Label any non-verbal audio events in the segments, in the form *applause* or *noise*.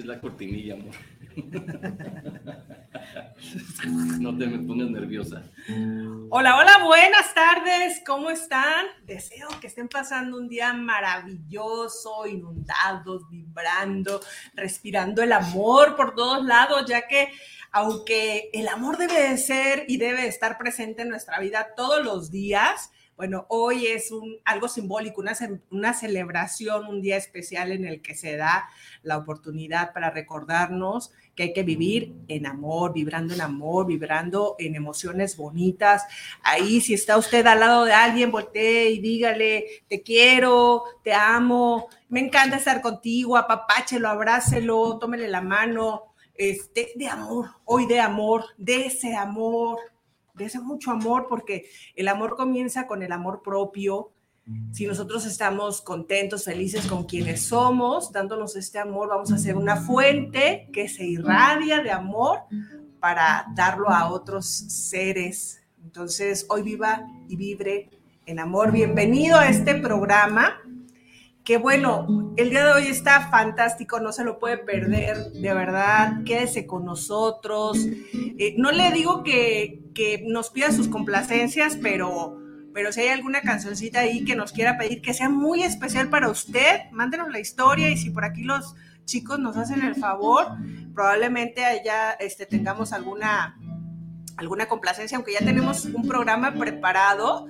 Es la cortinilla, amor. *laughs* no te me pongas nerviosa. Hola, hola, buenas tardes. ¿Cómo están? Deseo que estén pasando un día maravilloso, inundados, vibrando, respirando el amor por todos lados, ya que aunque el amor debe de ser y debe estar presente en nuestra vida todos los días, bueno, hoy es algo simbólico, una, una, celebración, un día especial en el que se da la oportunidad para recordarnos que hay que vivir en amor, vibrando en amor, vibrando en emociones bonitas. Ahí, si está usted al lado de alguien, voltee y dígale, te quiero, te amo, me encanta estar contigo, apapáchelo, abrácelo, tómele la mano, este, de amor, hoy de amor, de ese amor de ese mucho amor, porque el amor comienza con el amor propio. Si nosotros estamos contentos, felices con quienes somos, dándonos este amor, vamos a ser una fuente que se irradia de amor para darlo a otros seres. Entonces, hoy viva y vibre en amor. Bienvenido a este programa que bueno, el día de hoy está fantástico, no se lo puede perder, de verdad, quédese con nosotros. Eh, no le digo que, que, nos pida sus complacencias, pero, pero si hay alguna cancioncita ahí que nos quiera pedir que sea muy especial para usted, mándenos la historia y si por aquí los chicos nos hacen el favor, probablemente allá este, tengamos alguna, alguna complacencia, aunque ya tenemos un programa preparado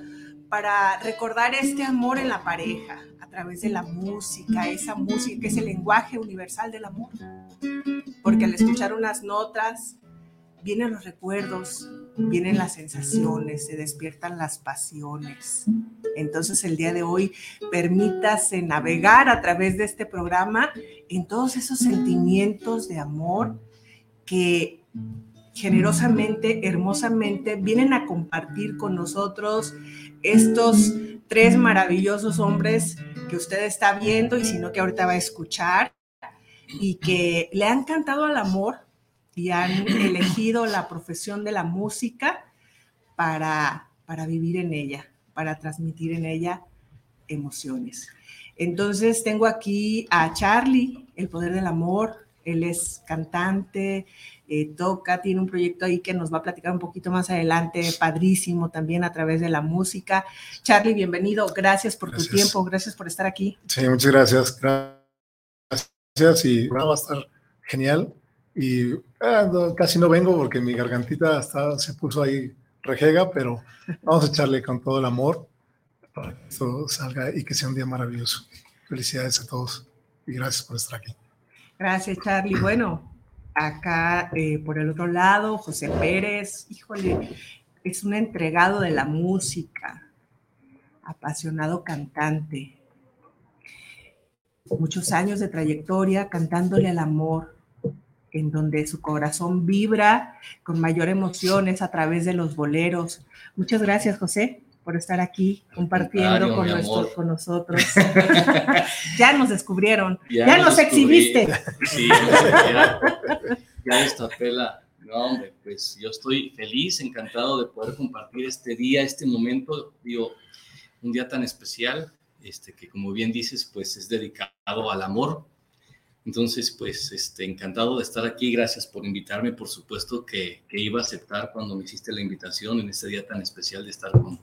para recordar este amor en la pareja a través de la música, esa música que es el lenguaje universal del amor. Porque al escuchar unas notas, vienen los recuerdos, vienen las sensaciones, se despiertan las pasiones. Entonces el día de hoy permítase navegar a través de este programa en todos esos sentimientos de amor que generosamente, hermosamente vienen a compartir con nosotros estos tres maravillosos hombres que usted está viendo y sino que ahorita va a escuchar y que le han cantado al amor y han elegido la profesión de la música para, para vivir en ella, para transmitir en ella emociones. Entonces tengo aquí a Charlie, el poder del amor. Él es cantante, eh, toca, tiene un proyecto ahí que nos va a platicar un poquito más adelante, padrísimo también a través de la música. Charlie, bienvenido, gracias por tu tiempo, gracias por estar aquí. Sí, muchas gracias, gracias y va a estar genial. Y ah, casi no vengo porque mi gargantita hasta se puso ahí rejega, pero vamos a echarle con todo el amor para que esto salga y que sea un día maravilloso. Felicidades a todos y gracias por estar aquí. Gracias, Charlie. Bueno, Acá, eh, por el otro lado, José Pérez, híjole, es un entregado de la música, apasionado cantante. Muchos años de trayectoria cantándole al amor, en donde su corazón vibra con mayor emociones a través de los boleros. Muchas gracias, José por estar aquí compartiendo con, nuestro, con nosotros. *laughs* ya nos descubrieron, ya, nos, exhibiste. Sí, ya, ya esta pela. No, hombre, pues yo estoy feliz, encantado de poder compartir este día, este momento, digo, un día tan especial, este, que como bien dices, pues es dedicado al amor. Entonces, pues, este, encantado de estar aquí. Gracias por invitarme. Por supuesto que, que iba a aceptar cuando me hiciste la invitación en este día tan especial de estar con,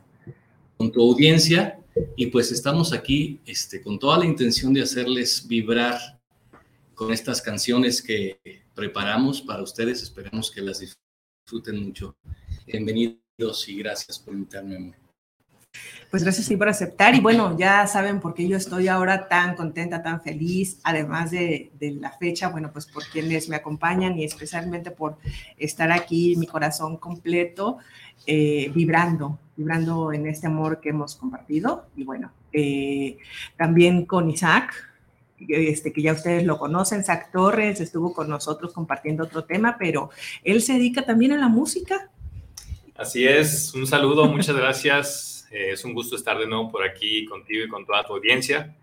con tu audiencia y pues estamos aquí este, con toda la intención de hacerles vibrar con estas canciones que preparamos para ustedes. Esperamos que las disfruten mucho. Bienvenidos y gracias por invitarme. Pues gracias por aceptar y bueno, ya saben por qué yo estoy ahora tan contenta, tan feliz, además de, la fecha, bueno, pues por quienes me acompañan y especialmente por estar aquí, mi corazón completo, eh, vibrando, vibrando en este amor que hemos compartido y bueno, eh, también con Isaac, este, que ya ustedes lo conocen, Isaac Torres estuvo con nosotros compartiendo otro tema, pero él se dedica también a la música. Así es, un saludo, muchas gracias eh, es un gusto estar de nuevo por aquí contigo y con toda tu audiencia.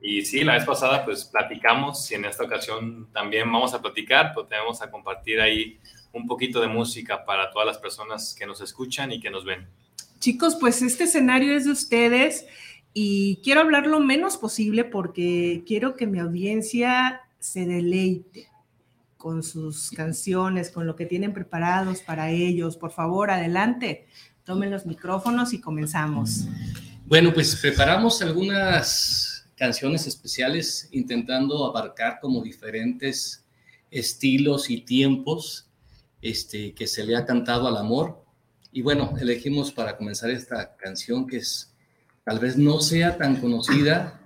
Y sí, la vez pasada pues platicamos y en esta ocasión también vamos a platicar, pues tenemos a compartir ahí un poquito de música para todas las personas que nos escuchan y que nos ven. Chicos, pues este escenario es de ustedes y quiero hablar lo menos posible porque quiero que mi audiencia se deleite con sus canciones, con lo que tienen preparados para ellos. Por favor, adelante. Tomen los micrófonos y comenzamos. Bueno, pues preparamos algunas canciones especiales intentando abarcar como diferentes estilos y tiempos este, que se le ha cantado al amor. Y bueno, elegimos para comenzar esta canción que es tal vez no sea tan conocida.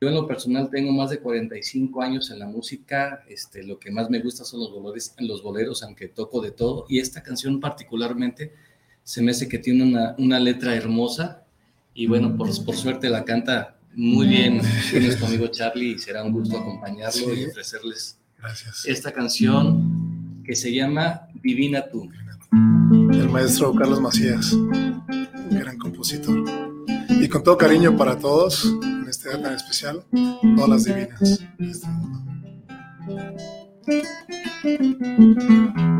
Yo en lo personal tengo más de 45 años en la música. Este, lo que más me gusta son los los boleros, aunque toco de todo. Y esta canción particularmente se me hace que tiene una, una letra hermosa y bueno, por, por, suerte la canta muy bien. *laughs* Tienes conmigo Charlie y será un gusto acompañarlo y ofrecerles esta canción que se llama Divina tú. El maestro Carlos Macías, un gran compositor. Y con todo cariño para todos, en este día tan especial, todas las divinas este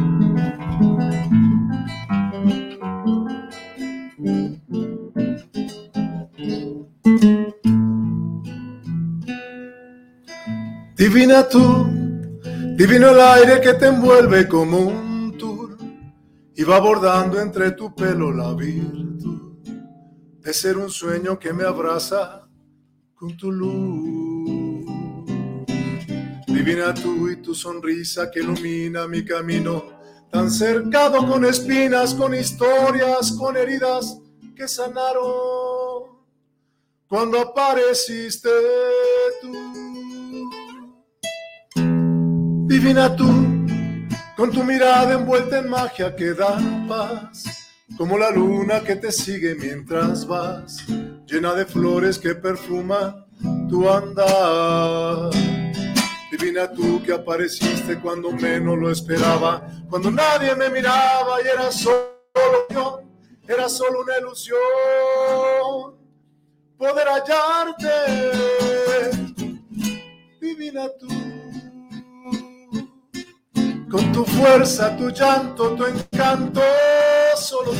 Divina tú, divino el aire que te envuelve como un tour y va bordando entre tu pelo la virtud de ser un sueño que me abraza con tu luz. Divina tú y tu sonrisa que ilumina mi camino, tan cercado con espinas, con historias, con heridas que sanaron cuando apareciste tú. Divina tú, con tu mirada envuelta en magia que da paz, como la luna que te sigue mientras vas, llena de flores que perfuman tu andar. Divina tú que apareciste cuando menos lo esperaba, cuando nadie me miraba y era solo yo, era solo una ilusión poder hallarte. Divina tú con tu fuerza, tu llanto, tu encanto, solo tú.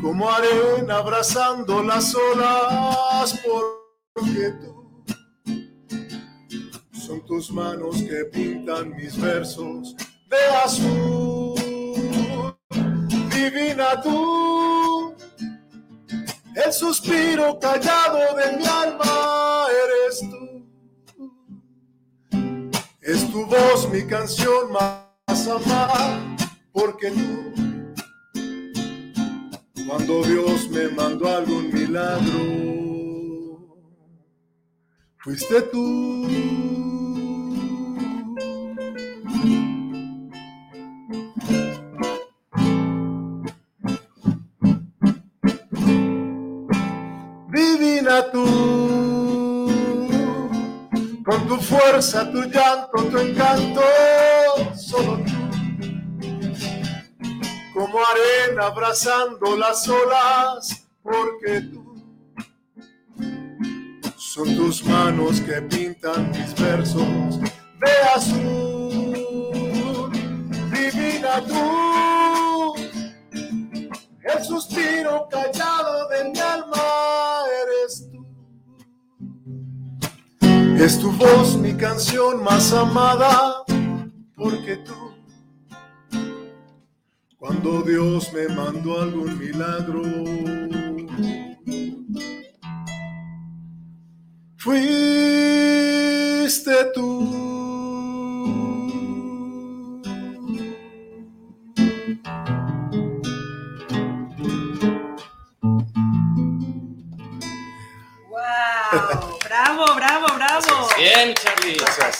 Como arena abrazando las olas, porque tú son tus manos que pintan mis versos de azul. Divina tú, el suspiro callado de mi alma tu voz mi canción más amada, porque tú, cuando Dios me mandó algún milagro, fuiste tú. Divina tú con tu fuerza, tu encanto, solo tú. Como arena abrazando las olas, porque tú son tus manos que pintan mis versos de azul. Divina tú, el suspiro callado de mi alma Es tu voz mi canción más amada, porque tú, cuando Dios me mandó algún milagro. Fuiste tú. Bien, Charlie. Gracias.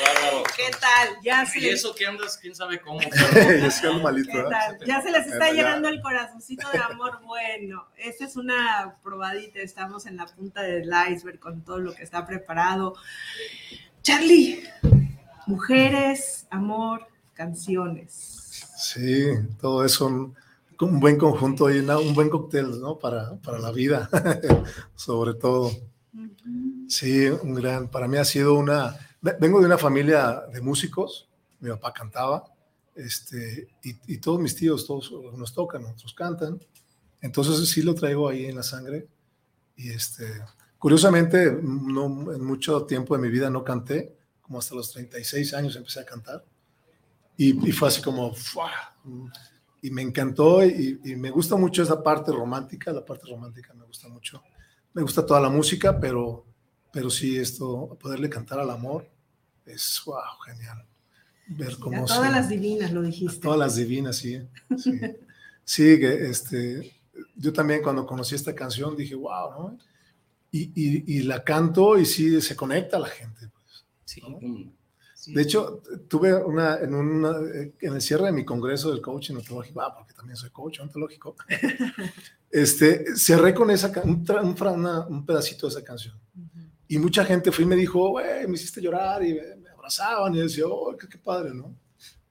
Bárbaro. ¿Qué tal? Ya se, Y eso que andas, quién sabe cómo. *laughs* Yo soy algo malito, ¿qué ¿eh? tal? Ya se les está llenando el corazoncito de amor bueno. Esta es una probadita. Estamos en la punta del iceberg con todo lo que está preparado. Charlie, mujeres, amor, canciones. Sí, todo eso, un, un buen conjunto y una- un buen cóctel, ¿no? Para, para la vida, *laughs* sobre todo. Sí, un gran, para mí ha sido una, ve- vengo de una familia de músicos, mi papá cantaba, este, y, y todos mis tíos, todos nos tocan, otros cantan, entonces sí lo traigo ahí en la sangre, y este, curiosamente, no, en mucho tiempo de mi vida no canté, como hasta los 36 años empecé a cantar, y, y fue así como, ¡fua! y me encantó, y, y me gusta mucho esa parte romántica, la parte romántica me gusta mucho me gusta toda la música, pero, pero sí esto, poderle cantar al amor, es wow, genial. Ver A cómo todas se- las divinas lo a dijiste. todas las divinas, sí. Sí, *laughs* Sí, que este, yo también cuando conocí esta canción dije, wow, ¿no? Y, y, y la canto y sí se conecta a la gente. pues. Sí. De hecho, tuve una, en, una, en el cierre de mi congreso del coaching ontológico, ah, porque también soy coach ontológico, *laughs* este, cerré con esa, un, una- un pedacito de esa canción. Y mucha gente fue y me dijo, me hiciste llorar y me, me abrazaban y decía, oh, qué, qué padre, ¿no?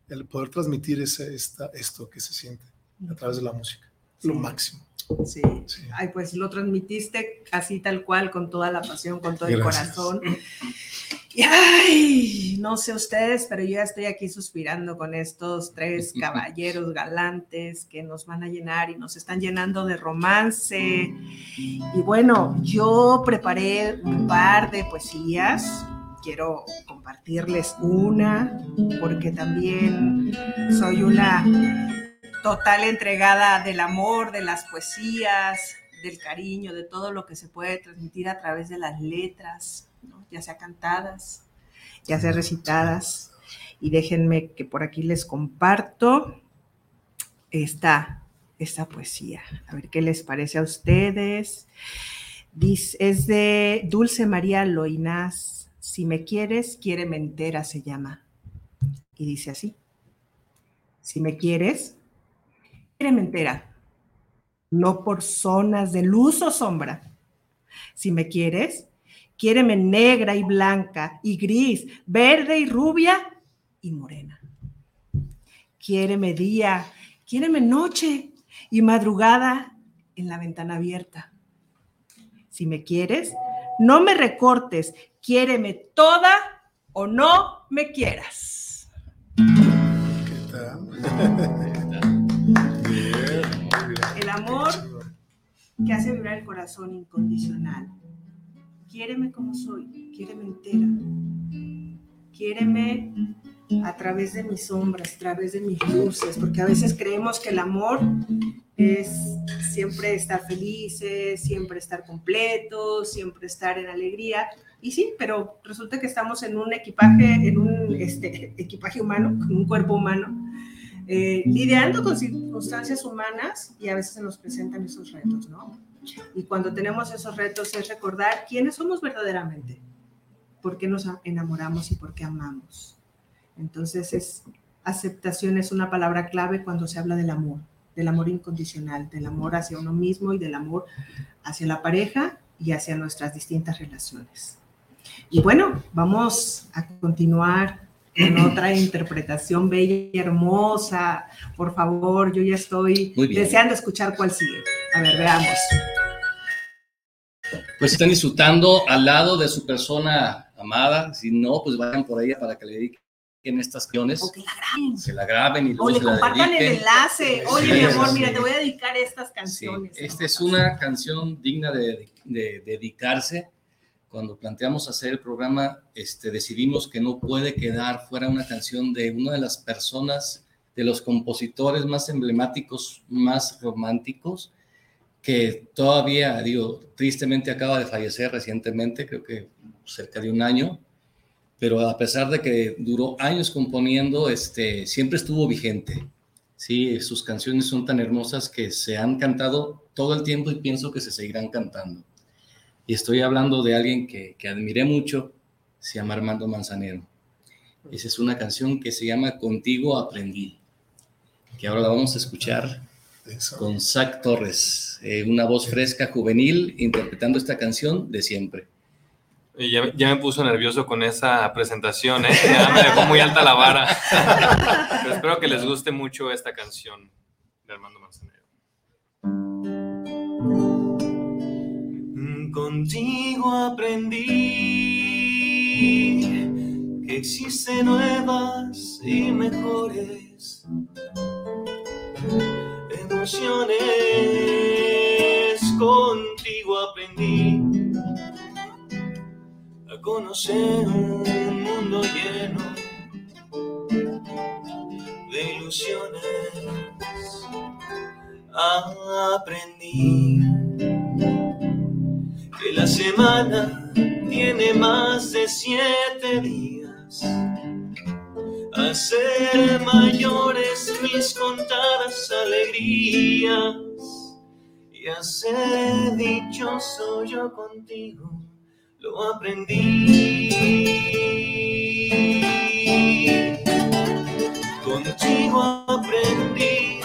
El poder transmitir ese, esta, esto que se siente a través de la música, lo Sí. máximo. Sí. Sí. Ay, pues lo transmitiste así tal cual, con toda la pasión, con todo el Gracias. corazón. Y ay, no sé ustedes, pero yo ya estoy aquí suspirando con estos tres *laughs* caballeros galantes que nos van a llenar y nos están llenando de romance. Y bueno, yo preparé un par de poesías. Quiero compartirles una, porque también soy una total entregada del amor, de las poesías, del cariño, de todo lo que se puede transmitir a través de las letras, ¿no? ya sea cantadas, ya sea recitadas. Y déjenme que por aquí les comparto esta, esta poesía. A ver qué les parece a ustedes. Dice, es de Dulce María Loinás. Si me quieres, quiéreme entera se llama. Y dice así. Si me quieres, quiéreme entera. No por zonas de luz o sombra. Si me quieres, quiéreme negra y blanca y gris, verde y rubia y morena. Quiéreme día, quiéreme noche y madrugada en la ventana abierta. Si me quieres, no me recortes, quiéreme toda o no me quieras. ¿Qué tal? *laughs* El amor que hace vibrar el corazón incondicional. Quiéreme como soy, quiéreme entera. Quiéreme a través de mis sombras, a través de mis luces, porque a veces creemos que el amor es siempre estar felices, siempre estar completos, siempre estar en alegría. Y sí, pero resulta que estamos en un equipaje, en un este, equipaje humano, con un cuerpo humano, eh, lidiando con circunstancias humanas y a veces se nos presentan esos retos, ¿no? Y cuando tenemos esos retos es recordar quiénes somos verdaderamente, por qué nos enamoramos y por qué amamos. Entonces, es, aceptación es una palabra clave cuando se habla del amor, del amor incondicional, del amor hacia uno mismo y del amor hacia la pareja y hacia nuestras distintas relaciones. Y bueno, vamos a continuar con *clears throat* otra interpretación bella y hermosa. Por favor, yo ya estoy deseando escuchar cuál sigue. A ver, veamos. Pues están disfrutando al lado de su persona amada. Si no, pues vayan por ella para que le dediquen estas canciones. O que la graben. Se la graben y O luego le se la compartan el enlace. Oye, Sí, mi amor, sí. mira, te voy a dedicar estas Sí, canciones. esta es una canción digna de, de dedicarse. Cuando planteamos hacer el programa, este, decidimos que no puede quedar fuera una canción de una de las personas de los compositores más emblemáticos, más románticos, que todavía, digo, tristemente acaba de fallecer recientemente, creo que cerca de un año, pero a pesar de que duró años componiendo, este, siempre estuvo vigente. Sí, sus canciones son tan hermosas que se han cantado todo el tiempo y pienso que se seguirán cantando. Y estoy hablando de alguien que, que admiré mucho, se llama Armando Manzanero. Esa es una canción que se llama Contigo aprendí, que ahora la vamos a escuchar con Zach Torres, eh, una voz fresca, juvenil, interpretando esta canción de siempre. Ya, ya, me puso nervioso con esa presentación, ¿eh? Ya me dejó muy alta la vara. *laughs* Pero espero que les guste mucho esta canción de Armando Manzanero. Contigo aprendí que existen nuevas y mejores emociones. Contigo aprendí a conocer un mundo lleno de ilusiones. Aprendí que la semana tiene más de siete días. Hacer mayores mis contadas alegrías y hacer dichoso yo contigo lo aprendí. Contigo aprendí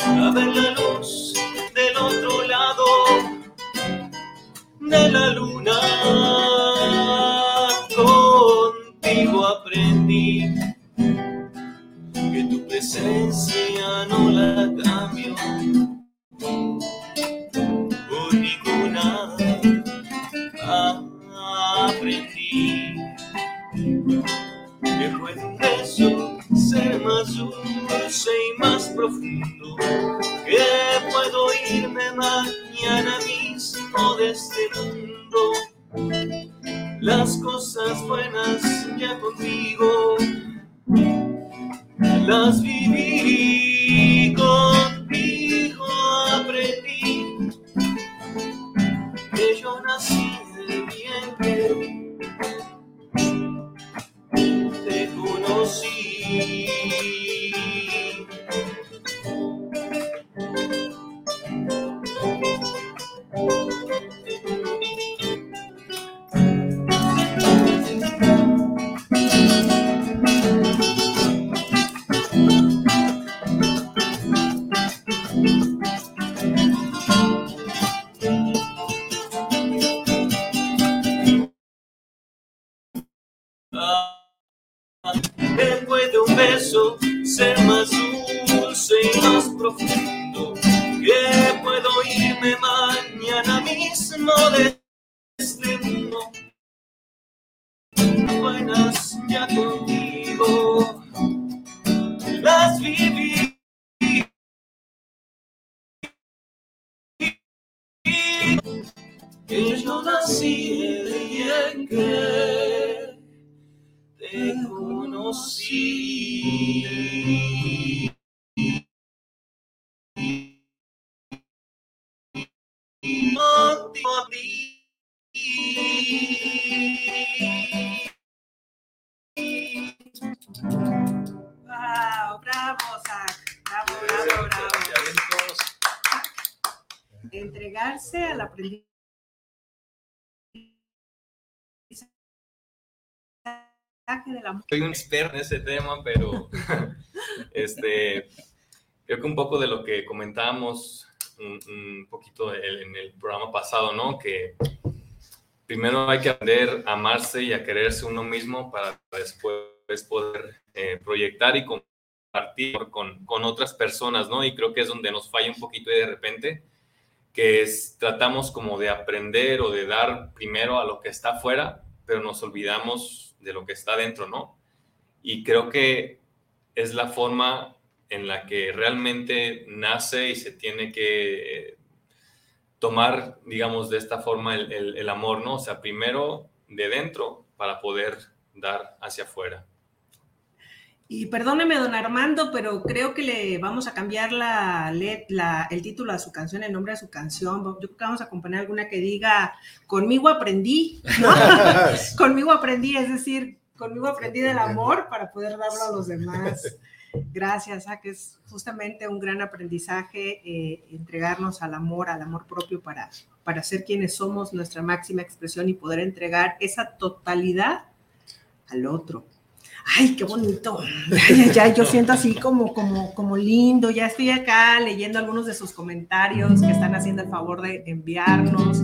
a ver la luz del otro lado de la luna. Contigo aprendí presencia no la cambio ¡Wow! ¡Bravo, Zach! ¡Bravo, bravo, bravo! Entregarse al aprendizaje del amor. Soy un experto en ese tema, pero *laughs* este, creo que un poco de lo que comentábamos un, poquito en el programa pasado, ¿no? Que primero hay que aprender a amarse y a quererse uno mismo para después poder eh, proyectar y compartir con, con, otras personas, ¿no? Y creo que es donde nos falla un poquito y de repente, que tratamos como de aprender o de dar primero a lo que está afuera, pero nos olvidamos de lo que está dentro, ¿no? Y creo que es la forma en la que realmente nace y se tiene que tomar, digamos, de esta forma el, el, el, amor, ¿no? O sea, primero de dentro para poder dar hacia afuera. Y perdóneme, don Armando, pero creo que le vamos a cambiar la, la, el título a su canción, el nombre de su canción. Yo creo que vamos a componer alguna que diga, conmigo aprendí, ¿no? *laughs* *laughs* conmigo aprendí, es decir, conmigo aprendí del amor para poder darlo a los demás. *laughs* Gracias, a que es justamente un gran aprendizaje eh, entregarnos al amor, al amor propio para, para ser quienes somos, nuestra máxima expresión y poder entregar esa totalidad al otro ay, qué bonito. Ya, yo siento así como, como, como lindo. Ya estoy acá leyendo algunos de sus comentarios que están haciendo el favor de enviarnos.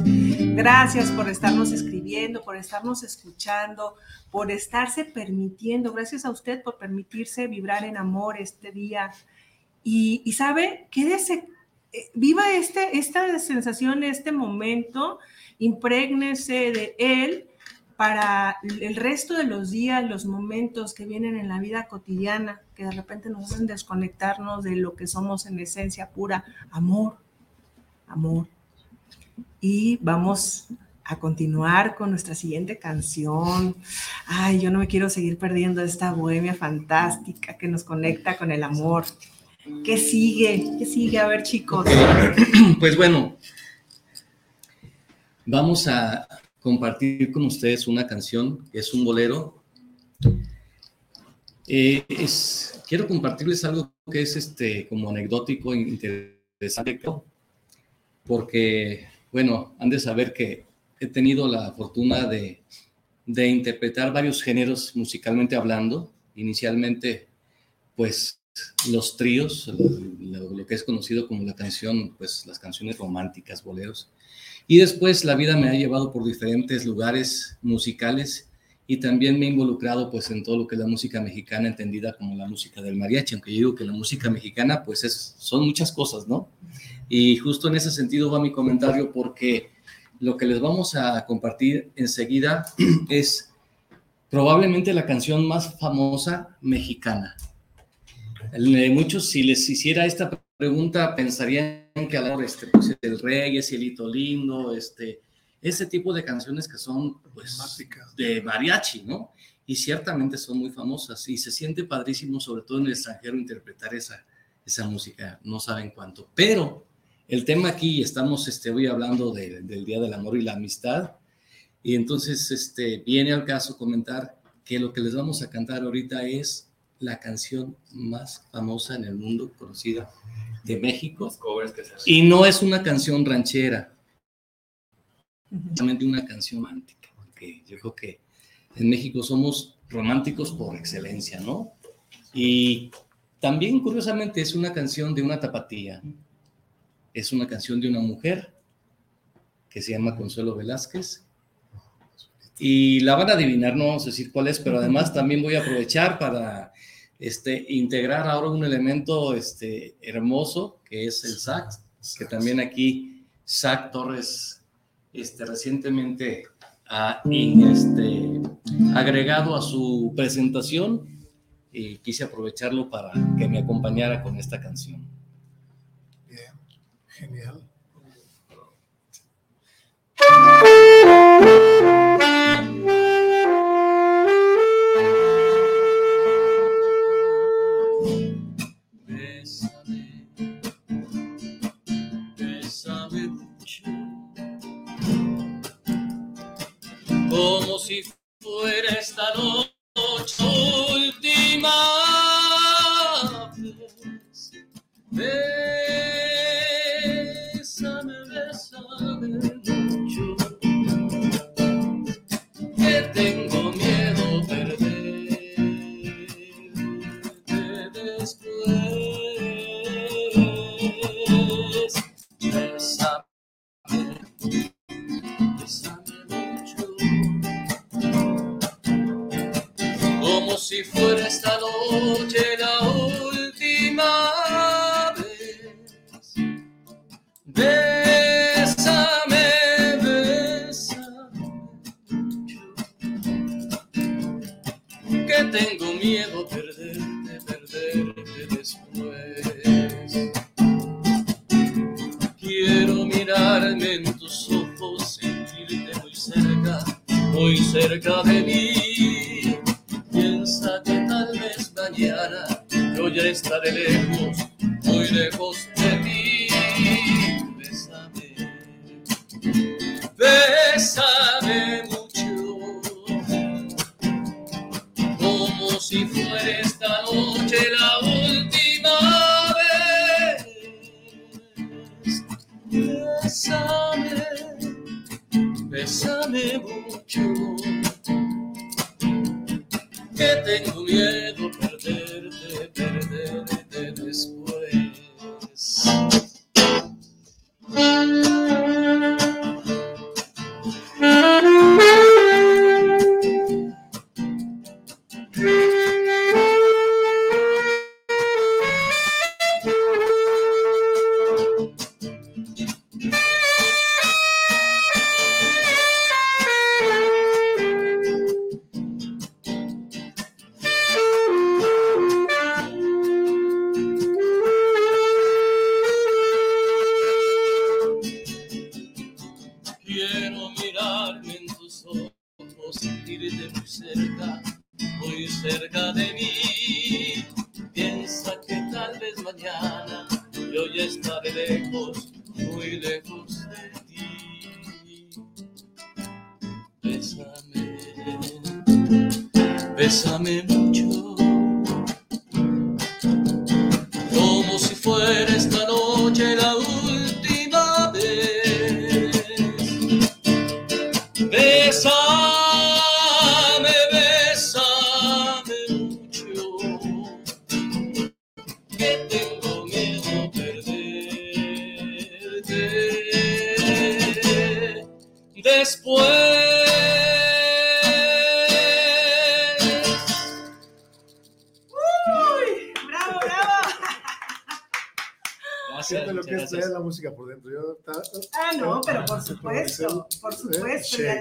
Gracias por estarnos escribiendo, por estarnos escuchando, por estarse permitiendo. Gracias a usted por permitirse vibrar en amor este día. Y, sabe, quédese, eh, viva este, esta sensación, este momento, imprégnese de él para el resto de los días, los momentos que vienen en la vida cotidiana, que de repente nos hacen desconectarnos de lo que somos en esencia pura, amor, amor. Y vamos a continuar con nuestra siguiente canción. Ay, yo no me quiero seguir perdiendo esta bohemia fantástica que nos conecta con el amor. ¿Qué sigue? ¿Qué sigue? A ver, chicos. *clears throat* Pues bueno, vamos a, compartir con ustedes una canción que es un bolero. Eh, es, quiero compartirles algo que es este, como anecdótico, interesante, porque, bueno, han de saber que he tenido la fortuna de, de interpretar varios géneros musicalmente hablando. Inicialmente, pues los tríos, lo, lo, que es conocido como la canción, pues las canciones románticas, boleros. Y después la vida me ha llevado por diferentes lugares musicales y también me he involucrado pues en todo lo que es la música mexicana entendida como la música del mariachi, aunque yo digo que la música mexicana pues es, son muchas cosas, ¿no? Y justo en ese sentido va mi comentario porque lo que les vamos a compartir enseguida *clears throat* es probablemente la canción más famosa mexicana. Muchos, si les hiciera esta pregunta, pensarían que a la este, pues, el rey, cielito lindo, este, ese tipo de canciones que son pues, de mariachi, ¿no? Y ciertamente son muy famosas y se siente padrísimo, sobre todo en el extranjero, interpretar esa, esa música, no saben cuánto. Pero el tema aquí, estamos este, hoy hablando del Día del Amor y la Amistad, y entonces este, viene al caso comentar que lo que les vamos a cantar ahorita es la canción más famosa en el mundo, conocida de México. Y no es una canción ranchera, solamente una canción romántica, porque yo creo que en México somos románticos por excelencia, ¿no? Y también, curiosamente, es una canción de una tapatía. Es una canción de una mujer que se llama Consuelo Velázquez. Y la van a adivinar, no vamos a decir cuál es, pero además también voy a aprovechar para este, integrar ahora un elemento este, hermoso que es el sax, que también aquí Zach Torres este, recientemente ha este, agregado a su presentación y quise aprovecharlo para que me acompañara con esta canción. Bien, genial. *laughs* muy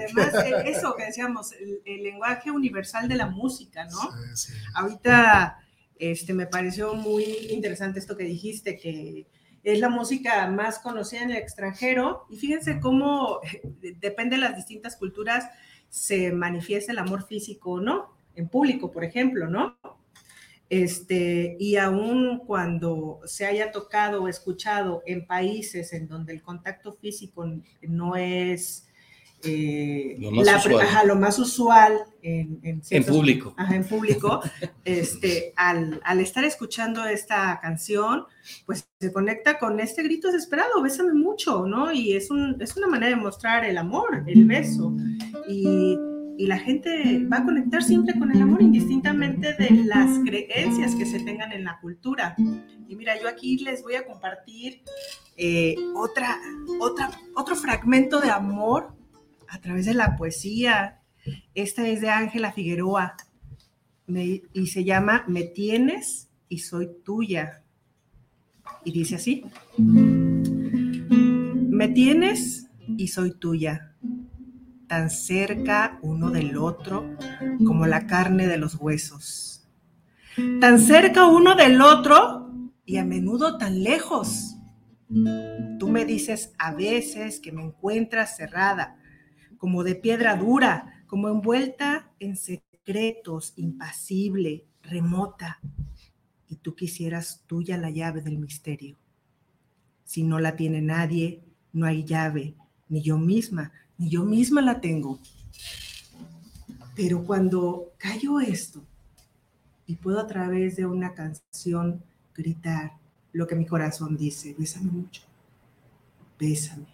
además, *laughs* eh, eso que decíamos, el, el lenguaje universal de la música, ¿no? Sí, sí. Ahorita este, me pareció muy interesante esto que dijiste, que es la música más conocida en el extranjero. Y fíjense cómo eh, depende de las distintas culturas se manifiesta el amor físico, ¿no? En público, por ejemplo, ¿no? Este, y aún cuando se haya tocado o escuchado en países en donde el contacto físico no es eh, Lo más la- usual. ajá, lo más usual en, en público. ajá, en público, *laughs* este, al, al estar escuchando esta canción, pues se conecta con este grito desesperado, bésame mucho, ¿no? Y es, un, es una manera de mostrar el amor, el beso. Y, y la gente va a conectar siempre con el amor, indistintamente de las creencias que se tengan en la cultura. Y mira, yo aquí les voy a compartir eh, otra, otra, otro fragmento de amor a través de la poesía. Esta es de Ángela Figueroa y se llama Me tienes y soy tuya. Y dice así, me tienes y soy tuya, tan cerca uno del otro como la carne de los huesos, tan cerca uno del otro y a menudo tan lejos. Tú me dices a veces que me encuentras cerrada, como de piedra dura, como envuelta en secretos, impasible, remota. Y tú quisieras tuya la llave del misterio. Si no la tiene nadie, no hay llave, ni yo misma, ni yo misma la tengo. Pero cuando callo esto y puedo a través de una canción gritar lo que mi corazón dice, bésame mucho, bésame,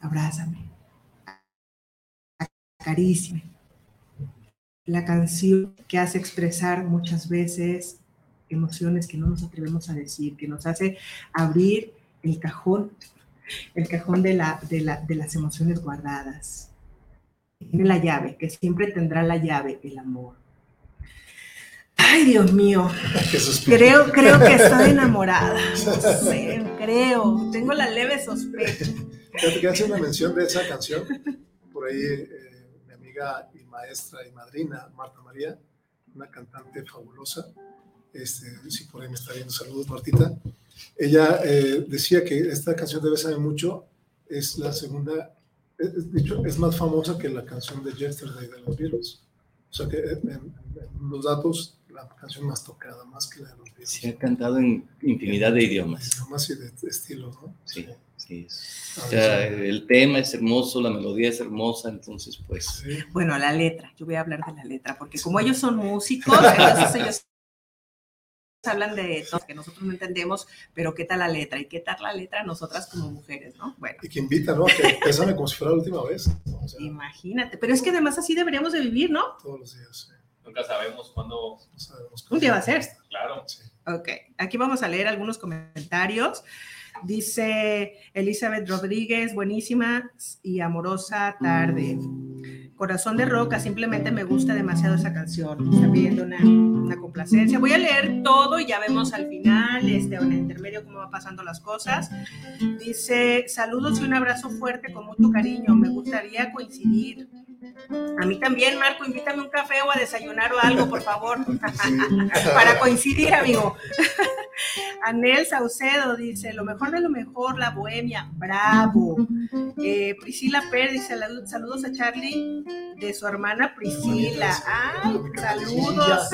abrázame, acaríciame. La canción que hace expresar muchas veces emociones que no nos atrevemos a decir, que nos hace abrir el cajón, el cajón de, la, de, la, de las emociones guardadas. Tiene la llave, que siempre tendrá la llave, el amor. Ay, Dios mío, *laughs* creo, creo que estoy *laughs* enamorada. No sé, creo, tengo la leve sospecha. Fíjate que hace una mención de esa canción. Por ahí eh, amiga y maestra y madrina, Marta María, una cantante fabulosa. Este, si por ahí me está viendo, saludos Martita. Ella eh, decía que esta canción de Bésame Mucho es la segunda, es, es- de hecho, es más famosa que la canción de Yesterday de los Beatles. O sea que en, en- en los datos, la canción más tocada, más que la de los Beatles. Se ha cantado en infinidad de idiomas. Idiomas y de, de estilos, ¿no? Sí, sí. Es- A O sea, el tema es hermoso, la melodía es hermosa, entonces pues sí. Bueno, la letra, yo voy a hablar de la letra, porque como ellos son músicos, entonces ellos hablan de cosas que nosotros no entendemos, pero ¿qué tal la letra? ¿Y qué tal la letra nosotras como mujeres, no? Bueno, Y que invita, ¿no? Que pésame como si fuera la última vez. ¿no? O sea, imagínate, pero es que además así deberíamos de vivir, ¿no? todos los días. sí. Nunca sabemos cuándo, No sabemos Un día va a ser. claro. Sí. Ok, aquí vamos a leer algunos comentarios. Dice Elizabeth Rodríguez, buenísima y amorosa tarde. Corazón de Roca, simplemente me gusta demasiado esa canción. Está pidiendo una, complacencia. Voy a leer todo y ya vemos al final, este, en el intermedio, cómo va pasando las cosas. Dice, saludos y un abrazo fuerte con mucho cariño. Me gustaría coincidir. A mí también, Marco, invítame un café o a desayunar o algo, por favor. *laughs* *laughs* Para coincidir, amigo. *laughs* Anel Saucedo dice, lo mejor de lo mejor, la bohemia, bravo. Eh, Priscila Pérez dice, "Salu- saludos a Charlie de su hermana Priscila. Ay, saludos.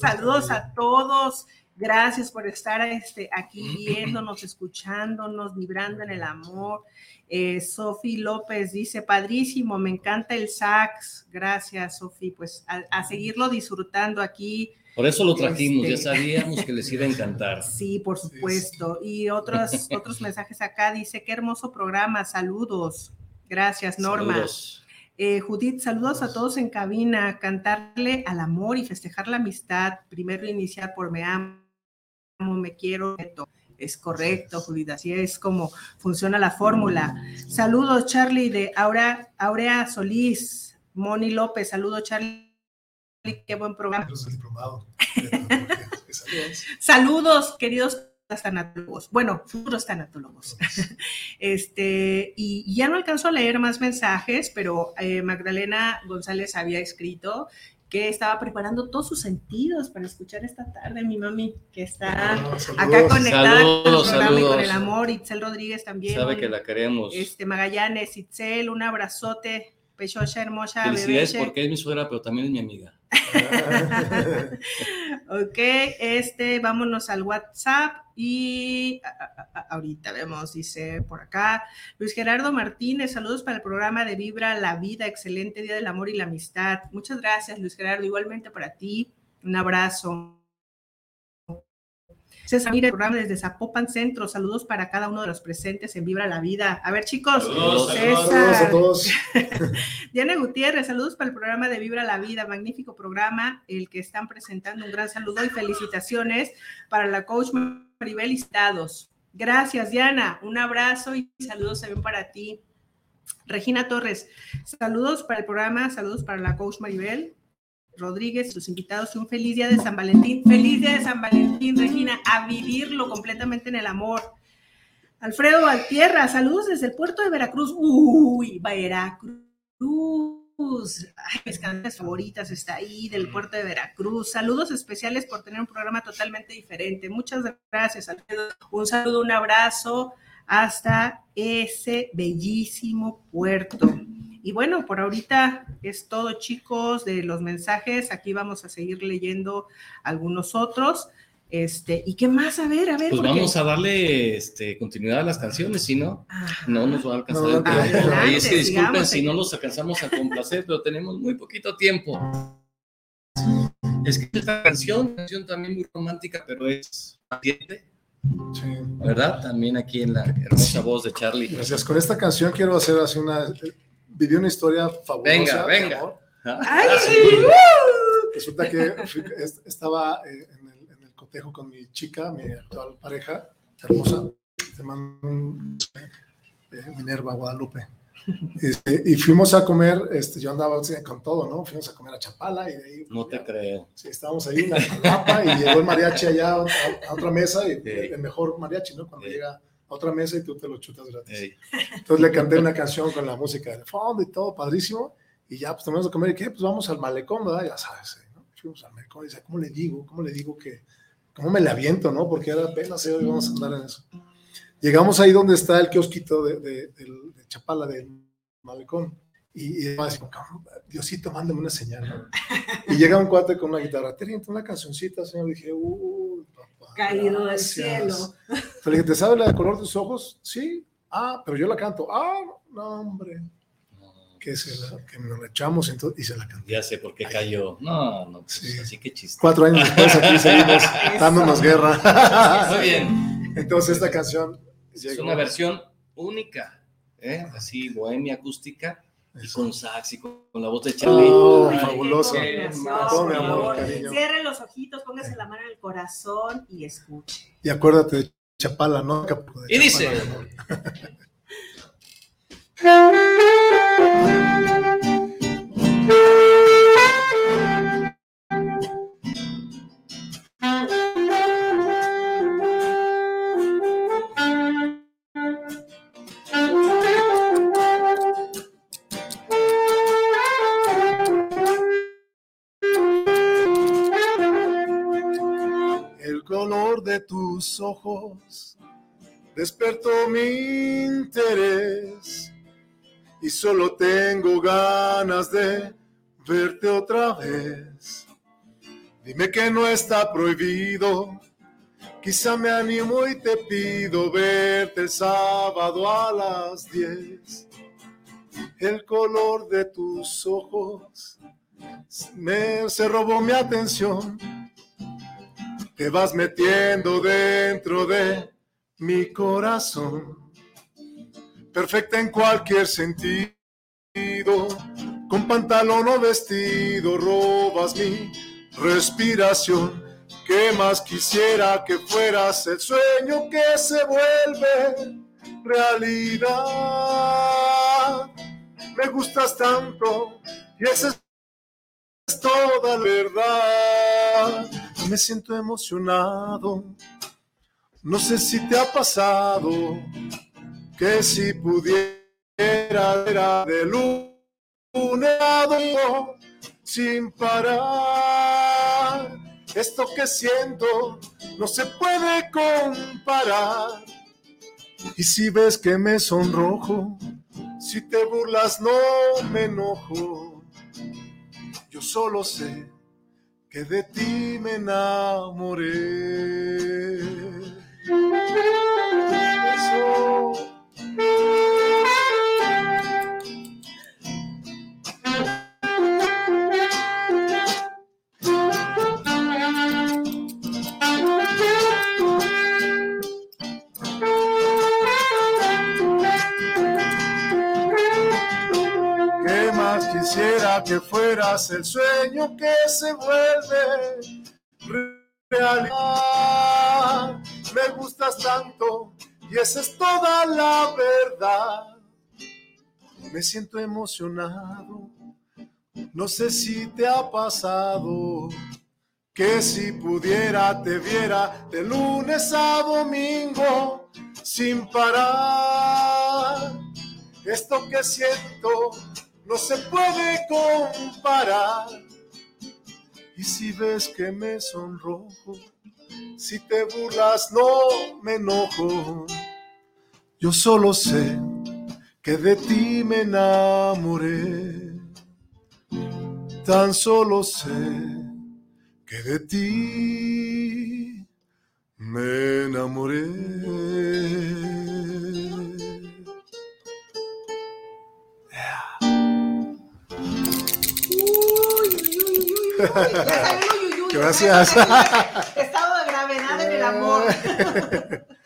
saludos a todos. Gracias por estar este, aquí viéndonos, escuchándonos, vibrando en el amor. Eh, Sofi López dice, padrísimo, me encanta el sax. Gracias, Sofi. Pues a, a seguirlo disfrutando aquí. por eso lo trajimos, Este- ya *laughs* sabíamos que les iba a encantar. Sí, por supuesto. Y otros, *laughs* otros mensajes acá dice, qué hermoso programa, saludos. Gracias, Norma. Saludos. Eh, Judith, saludos a todos en cabina, cantarle al amor y festejar la amistad. Primero iniciar por me amo, me quiero. Es correcto, Judith, así es como funciona la fórmula. Saludos, Charlie, de Aura, Aurea Solís, Moni López, saludos, Charlie, qué buen programa. *laughs* Saludos. Queridos tanatólogos, bueno, futuros tanatólogos. *laughs* Este, y ya no alcanzo a leer más mensajes, pero eh, Magdalena González había escrito que estaba preparando todos sus sentidos para escuchar esta tarde, mi mami, que está Ah, acá saludos. conectada con el programa y con el amor. Itzel Rodríguez también. Sabe un- que la queremos. este, Magallanes, Itzel, un abrazote, pechocha hermosa, Felicidades bebeche. porque es mi suegra, pero también es mi amiga. *laughs* Ok, este, vámonos al WhatsApp y a- a- a- ahorita vemos, dice por acá, Luis Gerardo Martínez, saludos para el programa de Vibra la Vida, excelente Día del Amor y la Amistad. Muchas gracias, Luis Gerardo, igualmente para ti, un abrazo. César, mire el programa desde Zapopan Centro, saludos para cada uno de los presentes en Vibra la Vida. A ver, chicos, Saludos, César. Saludos a todos. *laughs* Diana Gutiérrez, saludos para el programa de Vibra la Vida, magnífico programa, el que están presentando. Un gran saludo y felicitaciones para la coach Maribel Listados. Gracias, Diana. Un abrazo y saludos también para ti. Regina Torres, saludos para el programa, saludos para la coach Maribel Rodríguez, sus invitados. Un feliz día de San Valentín. Feliz día de San Valentín, Regina, a vivirlo completamente en el amor. Alfredo Valtierra, saludos desde el puerto de Veracruz. Uy, Veracruz. Ay, mis canciones favoritas está ahí del puerto de Veracruz. Saludos especiales por tener un programa totalmente diferente. Muchas gracias, Alfredo. Un saludo, un abrazo hasta ese bellísimo puerto. Y bueno, por ahorita es todo, chicos, de los mensajes. Aquí vamos a seguir leyendo algunos otros. Este, ¿y qué más? A ver, a ver. Pues porque- vamos a darle este, continuidad a las canciones, si no, Ajá. no nos va a alcanzar No, el tiempo. adelante, Ahí es que disculpen si no los alcanzamos a complacer, pero tenemos muy poquito tiempo. Es que esta canción, canción también muy romántica, pero es paciente, Sí. ¿verdad? También aquí en la hermosa voz de Charlie. Gracias. Con esta canción quiero hacer así una. Viví una historia fabulosa. Venga, venga. ¡Ay! Resulta que fui- est- estaba eh, en, el, en el cotejo con mi chica, mi actual pareja, hermosa. Te mando un eh, Minerva Guadalupe. Este, y fuimos a comer, este, yo andaba con todo, ¿no? Fuimos a comer a Chapala y de ahí. No te creo. Sí, estábamos ahí en la Jalapa y llegó el mariachi allá a, a otra mesa y Ey. el mejor mariachi, ¿no? Cuando Ey. llega a otra mesa y tú te lo chutas gratis. Ey, Entonces le canté una canción con la música de fondo y todo, padrísimo. Y ya, pues terminamos de comer y qué, pues vamos al malecón, ¿verdad? Ya sabes, ¿eh? ¿no? Fuimos al malecón y dice, ¿cómo le digo? ¿Cómo le digo que, cómo me le aviento, no? Porque era apenas hoy vamos a andar en eso. Llegamos ahí donde está el kiosquito de, de, del- de Chapala, del malecón. Y, y "Cabrón, Diosito, mándame una señal. ¿no? Y llega un cuate con una guitarra, te riento una cancioncita, señor. dije, uy, papá. Caído del gracias". cielo. Dije, ¿te sabe la de color de tus ojos? Sí. Ah, pero yo la canto. Ah, no, hombre. Que, se la, que nos la echamos y se la cantó. Ya sé por qué cayó. No, no, pues Sí. así que chiste. Cuatro años después aquí seguimos *laughs* dándonos guerra. Muy bien. Entonces esta canción Es llegó. una versión única, ¿eh? así bohemia acústica y Eso. con sax y con, con la voz de Charlie. Oh, Ay, fabuloso. Todo mi amor, cariño. Cierren los ojitos, póngase la mano en el corazón y escuche. Y acuérdate de Chapala, ¿no? De Y dice. Chapala, *laughs* tus ojos despertó mi interés y solo tengo ganas de verte otra vez. Dime que no está prohibido, quizá me animo y te pido verte el sábado a las 10. El color de tus ojos me se robó mi atención te vas metiendo dentro de mi corazón. Perfecta en cualquier sentido, con pantalón o vestido, robas mi respiración. ¿Qué más quisiera que fueras el sueño que se vuelve realidad? Me gustas tanto y esa es toda la verdad. Me siento emocionado. No sé si te ha pasado que si pudiera era de lunes a domingo sin parar. Esto que siento no se puede comparar. Y si ves que me sonrojo, si te burlas no me enojo. Yo solo sé que de ti me enamoré. Que fueras el sueño que se vuelve realidad? Me gustas tanto y esa es toda la verdad. Me siento emocionado, no sé si te ha pasado que si pudiera te viera de lunes a domingo sin parar. Esto que siento no se puede comparar. Y si ves que me sonrojo, si te burlas no me enojo. Yo solo sé que de ti me enamoré. Tan solo sé que de ti me enamoré. Gracias. Estado de gravedad en el amor. *laughs*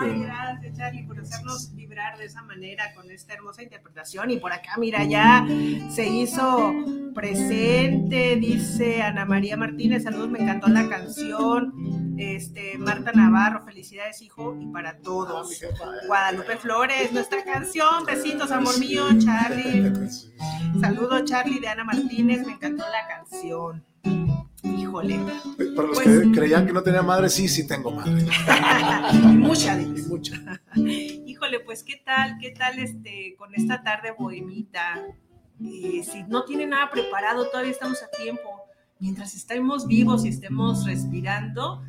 Ay, gracias, Charlie, por hacernos vibrar de esa manera con esta hermosa interpretación. Y por acá, mira, ya se hizo presente, dice Ana María Martínez. Saludos, me encantó la canción. Este, Marta Navarro, felicidades, hijo, y para ah, todos. mi jefa, Guadalupe Flores, nuestra canción. Besitos, amor mío, Charlie. *laughs* Saludos, Charlie de Ana Martínez. Me encantó la canción. Híjole, Para los Pues- que creían que no tenía madre, sí, sí tengo madre. *laughs* mucha Y mucha. *laughs* Híjole, pues qué tal, qué tal este con esta tarde bohemita. Eh, si no tiene nada preparado, todavía estamos a tiempo. Mientras estemos vivos y estemos respirando,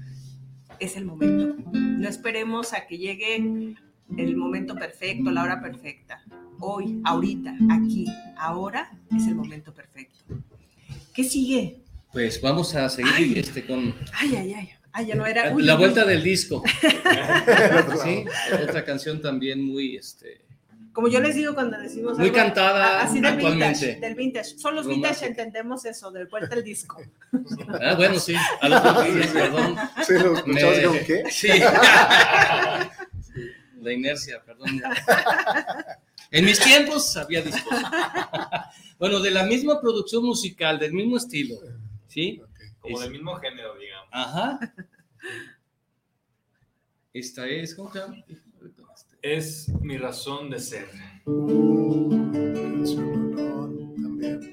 es el momento. No esperemos a que llegue el momento perfecto, la hora perfecta. hoy, ahorita, aquí, ahora, es el momento perfecto. ¿Qué sigue? Pues vamos a seguir este, con Ay, ay, ay. Ay, ya no era. uy, la uy, vuelta uy. del disco. *laughs* Sí, otra canción también muy, este, Como yo les digo cuando decimos. Muy algo, cantada Así del actualmente. vintage, del vintage. Son los vintage entendemos eso, del vuelta al disco. *laughs* ah, bueno, sí, a los días, perdón. Sí, lo escuchabas Me- como, ¿qué? Sí. *laughs* La inercia, perdón. En mis tiempos había discos. Bueno, de la misma producción musical, del mismo estilo. ¿Sí? Ok. Como del mismo género, digamos. Ajá. *laughs* Esta es, ¿cómo se llama? Es mi razón de ser. También.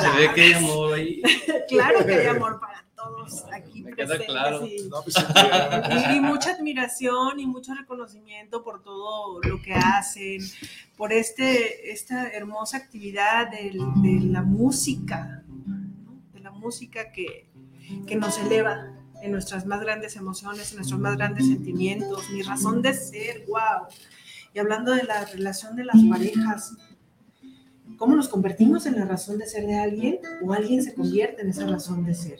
Se ve que hay amor ahí. *laughs* Claro que hay amor para todos aquí Me queda presentes claro. y- No, pues, y, y mucha admiración y mucho reconocimiento por todo lo que hacen, por este, esta hermosa actividad del- de la música, ¿no? de la música que, que nos eleva en nuestras más grandes emociones, en nuestros más grandes sentimientos, mi razón de ser, wow. Y hablando de la relación de las parejas, ¿cómo nos convertimos en la razón de ser de alguien o alguien se convierte en esa razón de ser?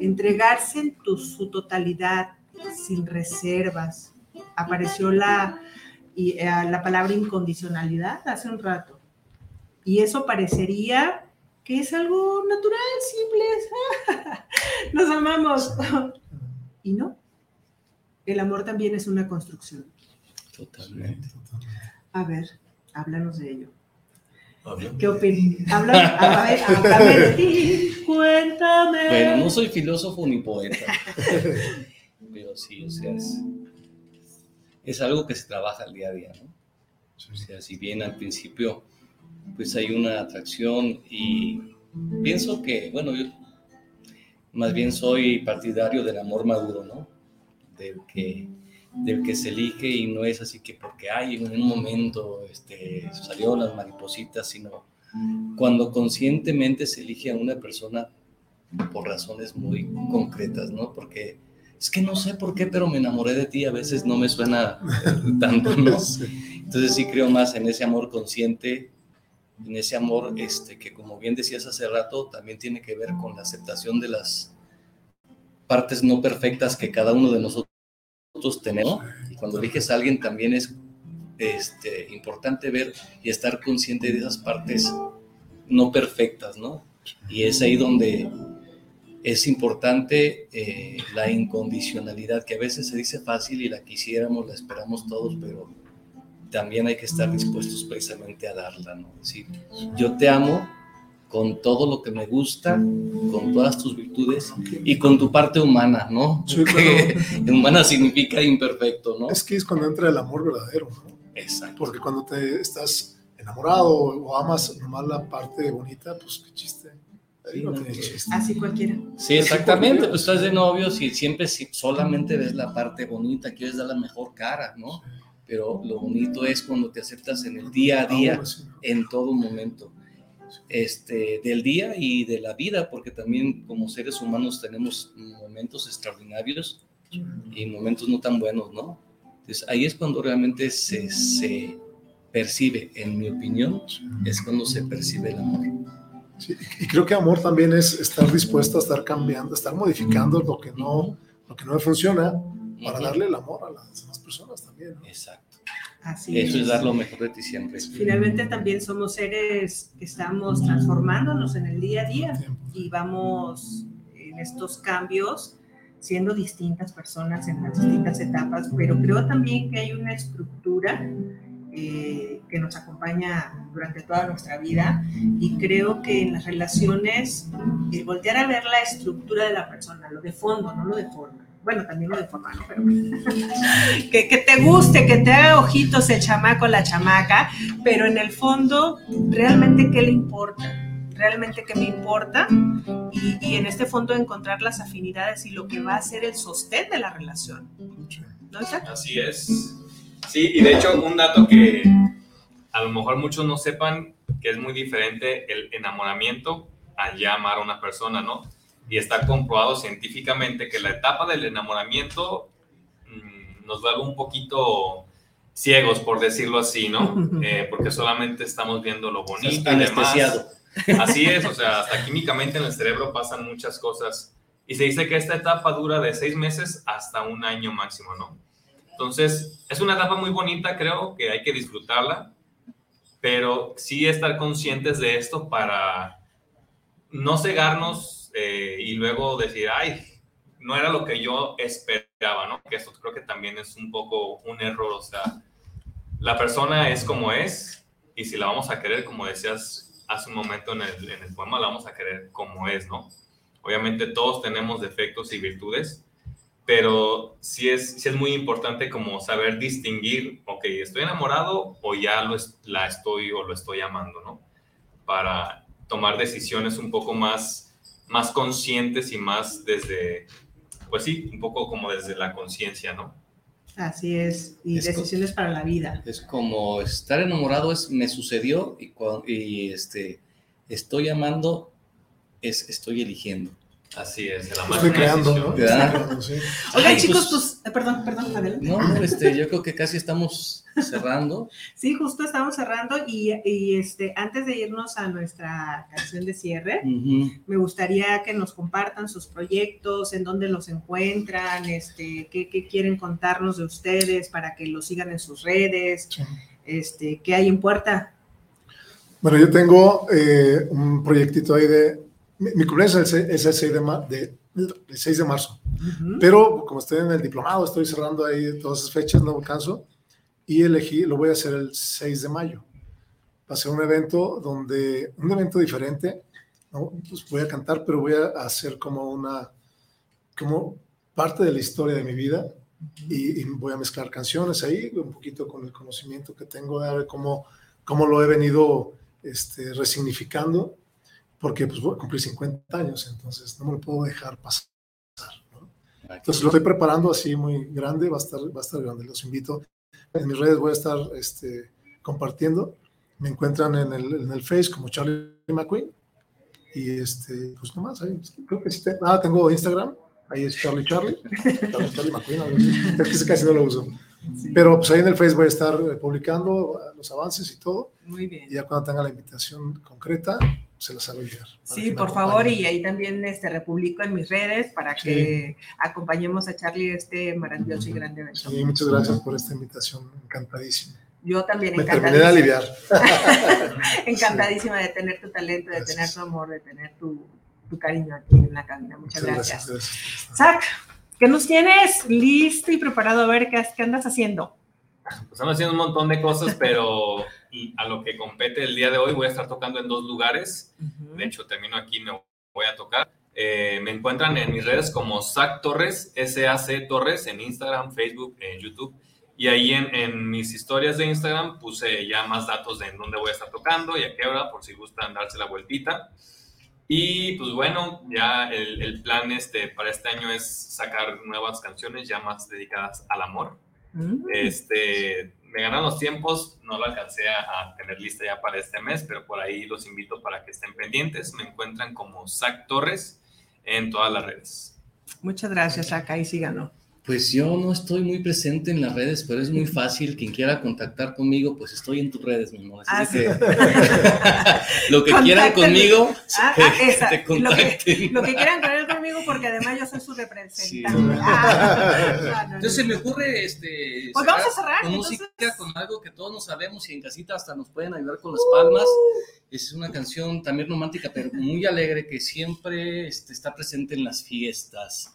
entregarse en tu- su totalidad, sin reservas. Apareció la, y, eh, la palabra incondicionalidad hace un rato. Y eso parecería que es algo natural, simple, *laughs* nos amamos. y no, el amor también es una construcción. Totalmente. A ver, háblanos de ello. ¿Qué opinas? Habla, a ver, háblame de ti, cuéntame. Bueno, no soy filósofo ni poeta, *laughs* pero sí, o sea, es, es algo que se trabaja al día a día, ¿no? O sea, si bien al principio pues hay una atracción y pienso que, bueno, yo más bien soy partidario del amor maduro, ¿no? Del que, del que se elige y no es así que porque hay en un momento este, salió las maripositas, sino cuando conscientemente se elige a una persona por razones muy concretas, ¿no? Porque es que no sé por qué, pero me enamoré de ti, a veces no me suena tanto, ¿no? *laughs* Entonces sí creo más en ese amor consciente, en ese amor este, que como bien decías hace rato, también tiene que ver con la aceptación de las partes no perfectas que cada uno de nosotros tenemos. Y cuando eliges a alguien también es este, importante ver y estar consciente de esas partes no perfectas, ¿no? Y es ahí donde es importante eh, la incondicionalidad, que a veces se dice fácil y la quisiéramos, la esperamos todos, pero también hay que estar dispuestos precisamente a darla, ¿no? decir, yo te amo con todo lo que me gusta, con todas tus virtudes y con tu parte humana, ¿no? Sí, Que *laughs* humana significa imperfecto, ¿no? Es que es cuando entra el amor verdadero, ¿no? Exacto. Porque cuando te estás enamorado o amas nomás la parte bonita, pues qué chiste. Ahí Sí, no. Así cualquiera. Sí, exactamente, pues estás de novios y siempre si- solamente ves la parte bonita, quieres dar la mejor cara, ¿no? Pero lo bonito es cuando te aceptas en el día a día, en todo momento, este, del día y de la vida, porque también como seres humanos tenemos momentos extraordinarios y momentos no tan buenos, ¿no? Entonces ahí es cuando realmente se, se percibe, en mi opinión, es cuando se percibe el amor. Sí, y creo que amor también es estar dispuesto a estar cambiando, estar modificando lo que no, lo que no me funciona para darle el amor a las demás personas también. ¿no? Exacto. Así Eso es dar lo mejor de ti siempre. Finalmente también somos seres que estamos transformándonos en el día a día y vamos en estos cambios siendo distintas personas en las distintas etapas, pero creo también que hay una estructura eh, que nos acompaña durante toda nuestra vida y creo que en las relaciones el voltear a ver la estructura de la persona, lo de fondo, no lo de forma. Bueno, también lo de forma, ¿no? Pero *laughs* que, que te guste, que te haga ojitos el chamaco, la chamaca, pero en el fondo, realmente qué le importa, realmente qué me importa, y, y en este fondo encontrar las afinidades y lo que va a ser el sostén de la relación. ¿No, Isaac? Así es. Sí, y de hecho un dato que a lo mejor muchos no sepan que es muy diferente el enamoramiento a ya amar a una persona, ¿no? Y está comprobado científicamente que la etapa del enamoramiento mm, nos vuelve un poquito ciegos, por decirlo así, ¿no? *laughs* Eh, porque solamente estamos viendo lo bonito y demás. *laughs* Así es, o sea, hasta químicamente en el cerebro pasan muchas cosas. Y se dice que esta etapa dura de seis meses hasta un año máximo, ¿no? Entonces, es una etapa muy bonita, creo que hay que disfrutarla, pero sí estar conscientes de esto para no cegarnos eh, y luego decir, ay, no era lo que yo esperaba, ¿no? Que eso creo que también es un poco un error, o sea, la persona es como es y si la vamos a querer, como decías hace un momento en el, en el poema, la vamos a querer como es, ¿no? Obviamente todos tenemos defectos y virtudes, pero sí es, sí es muy importante como saber distinguir, ok, estoy enamorado o ya lo la estoy o lo estoy amando, ¿no? Para tomar decisiones un poco más, más conscientes y más desde, pues sí, un poco como desde la conciencia, ¿no? Así es, y Es decisiones para la vida. Es como estar enamorado es me sucedió y, y este estoy amando es estoy eligiendo. Así es, amar estoy creando, decisión. ¿no? Oigan, chicos, pues- pues, eh, perdón, perdón, adelante. No, no, este, yo creo que casi estamos cerrando. *laughs* Sí, justo estamos cerrando y, y, este, antes de irnos a nuestra canción de cierre, me gustaría que nos compartan sus proyectos, en dónde los encuentran, este, qué, qué quieren contarnos de ustedes para que los sigan en sus redes, Sí. este, qué hay en puerta. Bueno, yo tengo eh, un proyectito ahí de... Mi, mi cumpleaños es el, es el 6 de, ma- de, el 6 de marzo, pero como estoy en el diplomado, estoy cerrando ahí todas esas fechas, no alcanzo, y elegí, lo voy a hacer el 6 de mayo. Va a ser un evento donde, un evento diferente, ¿no? Pues voy a cantar, pero voy a hacer como una, como parte de la historia de mi vida y, y voy a mezclar canciones ahí, un poquito con el conocimiento que tengo de ver cómo, cómo lo he venido este, resignificando, porque pues voy a cumplir 50 años, entonces no me lo puedo dejar pasar. ¿no? Entonces lo estoy preparando así muy grande, va a estar, va a estar grande, los invito. En mis redes voy a estar este, compartiendo. Me encuentran en el, en el Face como Charlie McQueen. Y este, pues nomás, ahí, creo que sí. te- ah, tengo Instagram, ahí es Charlie Charlie. *laughs* Charlie, Charlie McQueen, es que casi no lo uso. Pero pues ahí en el Face voy a estar eh, publicando eh, los avances y todo. Muy bien. Y ya cuando tenga la invitación concreta, se las hago llegar. Sí, por favor, y ahí también este, republico en mis redes para que acompañemos a Charlie este maravilloso y grande evento. Sí, muchas gracias por esta invitación, encantadísimo. Yo también Me terminé de aliviar. *laughs* encantadísima de tener tu talento, de tener tu amor, de tener tu, tu cariño aquí en la cabina. Muchas, gracias. gracias. Zach, ¿qué nos tienes listo y preparado? A ver, ¿qué, qué andas haciendo? Pues estamos haciendo un montón de cosas, pero a lo que compete el día de hoy voy a estar tocando en dos lugares. De hecho, termino aquí, me voy a tocar. Eh, me encuentran en mis redes como Zach Torres, S-A-C Torres, en Instagram, Facebook, en YouTube. Y ahí en, en mis historias de Instagram puse ya más datos de en dónde voy a estar tocando y a qué hora, por si gustan darse la vueltita. Y pues bueno, ya el, el plan este, para este año es sacar nuevas canciones ya más dedicadas al amor. Mm. Este, me ganan los tiempos, no lo alcancé a, a tener lista ya para este mes, pero por ahí los invito para que estén pendientes. Me encuentran como Zach Torres en todas las redes. Muchas gracias, Zach. Ahí síganlo. Pues yo no estoy muy presente en las redes, pero es muy fácil. Quien quiera contactar conmigo, pues estoy en tus redes, mi amor. Así Ah, que *laughs* lo que quieran conmigo, Ah, que ah, esa, te lo, que, lo que quieran tener conmigo, porque además yo soy su representante. Sí. Ah, no, no, no. Entonces me ocurre este Pues vamos a cerrar, con entonces. música, con algo que todos no sabemos y en casita hasta nos pueden ayudar con las palmas. Es una canción también romántica, pero muy alegre que siempre este, está presente en las fiestas.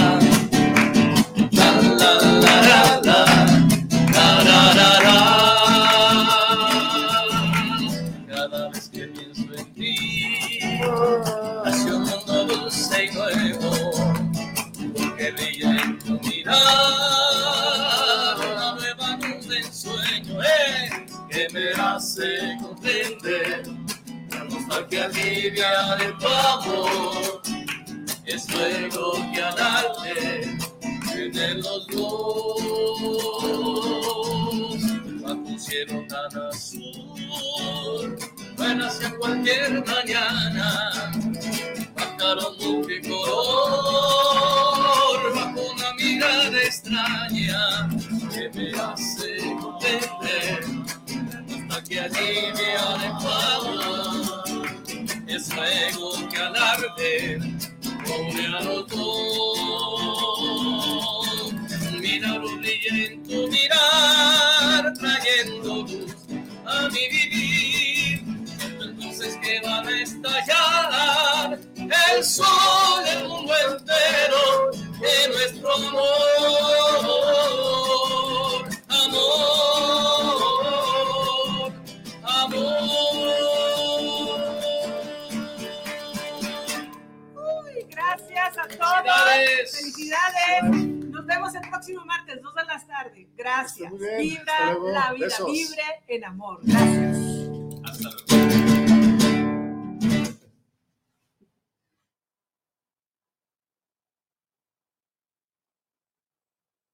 en amor. Gracias.